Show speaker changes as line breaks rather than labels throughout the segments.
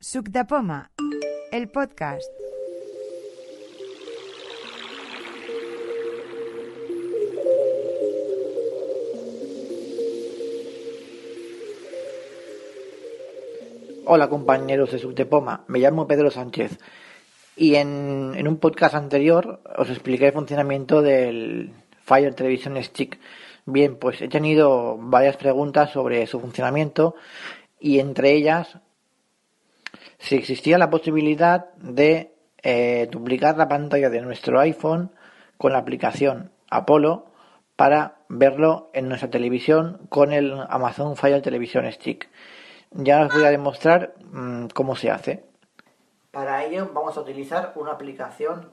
Suc de Poma, el podcast.
Hola compañeros de Subtepoma, me llamo Pedro Sánchez y en, en, un podcast anterior os expliqué el funcionamiento del Fire Television Stick. Bien, pues he tenido varias preguntas sobre su funcionamiento y entre ellas si existía la posibilidad de eh, duplicar la pantalla de nuestro iPhone con la aplicación Apollo para verlo en nuestra televisión con el Amazon Fire Television Stick. Ya os voy a demostrar mmm, cómo se hace. Para ello vamos a utilizar una aplicación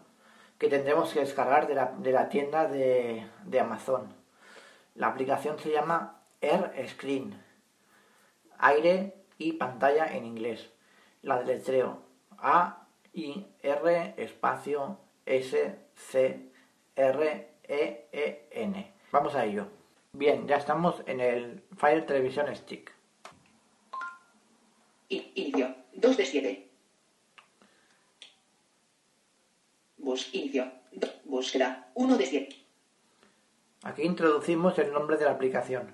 que tendremos que descargar de la, de la tienda de, de, Amazon. La aplicación se llama Air Screen, aire y pantalla en inglés. La deletreo A I R espacio S C R E E N. Vamos a ello. Bien, ya estamos en el Fire Television Stick.
Inicio. 2 de 7. Bus, inicio. Búsqueda. 1 de 7.
Aquí introducimos el nombre de la aplicación.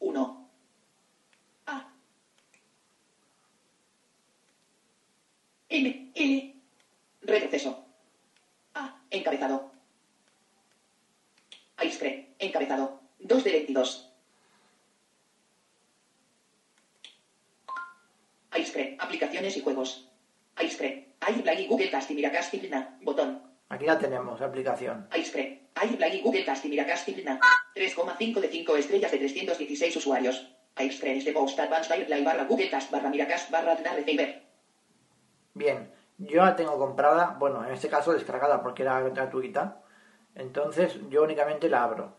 1. A. M. L. Retroceso. A. Encabezado. Aiscre. Encabezado. 2 de 22. Aiscre, aplicaciones y juegos. Aiscre, iPlay Google Cast y Miracast y Lina, botón.
Aquí la tenemos, aplicación.
Aiscre, iPlay Google Cast y Miracast y Lina. 3,5 de 5 estrellas de 316 usuarios. Aiscre es de Post Advanced AirPlay barra Google Cast barra Miracast barra Receiver.
Bien, yo la tengo comprada, bueno, en este caso descargada porque era gratuita. Entonces yo únicamente la abro.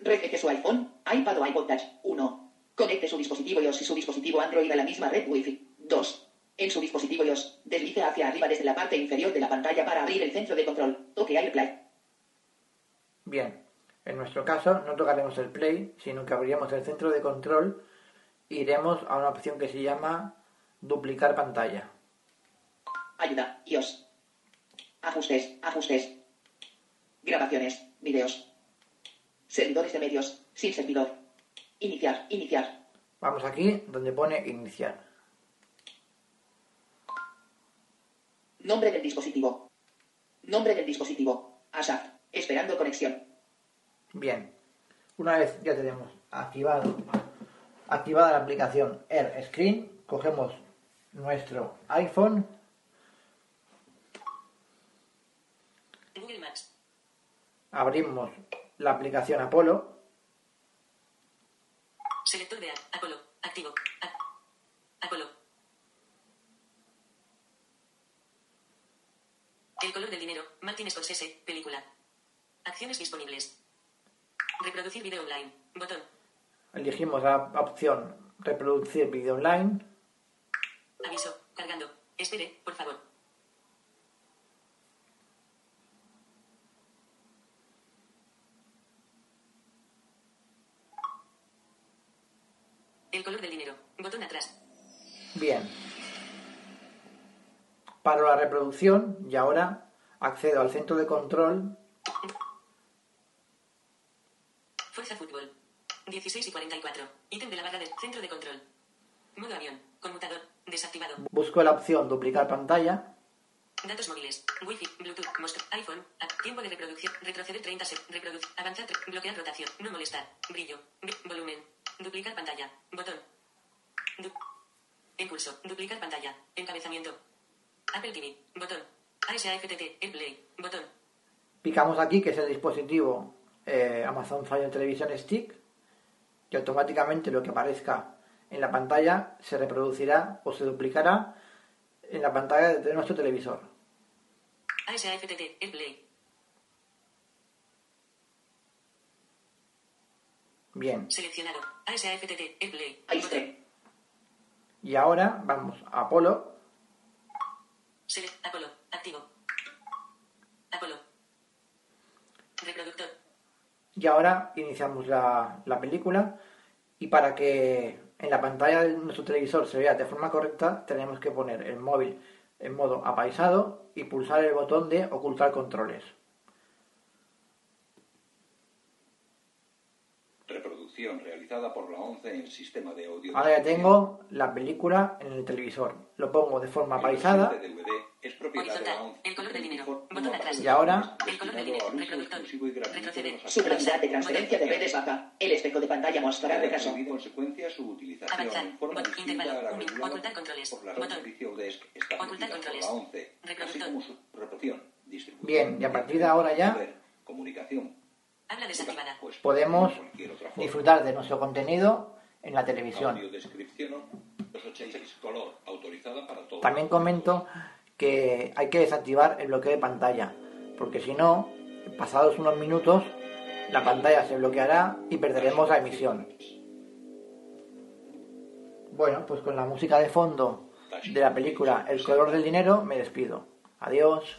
Regeje su iPhone, iPad o iPod Touch. 1. Conecte su dispositivo iOS y su dispositivo Android a la misma red Wi-Fi. 2. En su dispositivo iOS, deslice hacia arriba desde la parte inferior de la pantalla para abrir el centro de control. Toque AirPlay.
Bien. En nuestro caso, no tocaremos el Play, sino que abriríamos el centro de control e iremos a una opción que se llama duplicar pantalla.
Ayuda, iOS. Ajustes, ajustes. Grabaciones, videos. Servidores de medios, sin servidor. Iniciar, iniciar.
Vamos aquí donde pone iniciar.
Nombre del dispositivo. Nombre del dispositivo. ASAP. Esperando conexión.
Bien. Una vez ya tenemos activado, activada la aplicación Air Screen, cogemos nuestro iPhone.
Google Maps.
Abrimos la aplicación Apollo.
Selector de Apolo. Activo. Apolo. El color del dinero. Martin Scorsese. Película. Acciones disponibles. Reproducir video online. Botón.
Elegimos la opción reproducir video online.
Aviso. Cargando. Espere, por favor. El color del dinero. Botón atrás.
Bien. Paro la reproducción y ahora accedo al centro de control.
Fuerza fútbol. 16 y 44. Ítem de la barra del centro de control. Modo avión. Conmutador. Desactivado.
Busco la opción duplicar pantalla.
Datos móviles. Wi-Fi. Bluetooth. Mostrar. iPhone. Tiempo de reproducción. Retroceder 30 segundos. Reproducir. Avanzar. Bloquear rotación. No molestar. Brillo. Volumen. Duplicar pantalla. Botón. Du Impulso. Duplicar pantalla. Encabezamiento. Apple TV. Botón. ASAFTT. Play. Botón.
Picamos aquí, que es el dispositivo eh, Amazon Fire Television Stick, y automáticamente lo que aparezca en la pantalla se reproducirá o se duplicará en la pantalla de nuestro televisor.
Play.
Bien.
Seleccionado. ASAFTT. El Play. Ahí está.
Y ahora vamos a Apolo.
Select Apolo. Activo. Apolo. Reproductor.
Y ahora iniciamos la, la película Y para que en la pantalla de nuestro televisor se vea de forma correcta, tenemos que poner el móvil en modo apaisado y pulsar el botón de ocultar controles.
Reproducción realizada por la ONCE en sistema de audio.
Ahora ya tengo la película en el televisor. Lo pongo de forma apaisada
DVD es propiedad de la
Horizontal.
ONCE.
El color del dinero.
Informe
Botón atrás.
y ahora
El color del dinero. Reproductor. Retroceder.
Su velocidad de transferencia de redes baja. El espejo de pantalla mostrará retraso.
En consecuencia, su utilización
Avanzar. intervalo. Ocultar controles. Botón. Ocultar controles. Reproductor.
Bien, y a partir de ahora ya
poder, comunicación,
Habla desactivada.
pues,
podemos disfrutar de nuestro contenido en la televisión.
Audio descripción 286 color autorizada para todo.
También comento que hay que desactivar el bloqueo de pantalla, porque si no, pasados unos minutos, la pantalla se bloqueará y perderemos la emisión. Bueno, pues con la música de fondo de la película El color del dinero me despido. Adiós.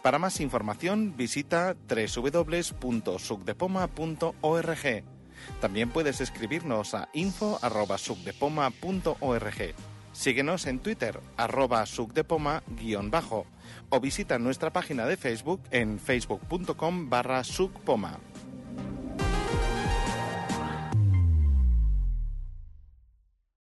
Para más información visita www.sucdepoma.org. También puedes escribirnos a info.sucdepoma.org. Síguenos en Twitter, arroba sucdepoma-bajo, o visita nuestra página de Facebook en facebook.com barra sucpoma.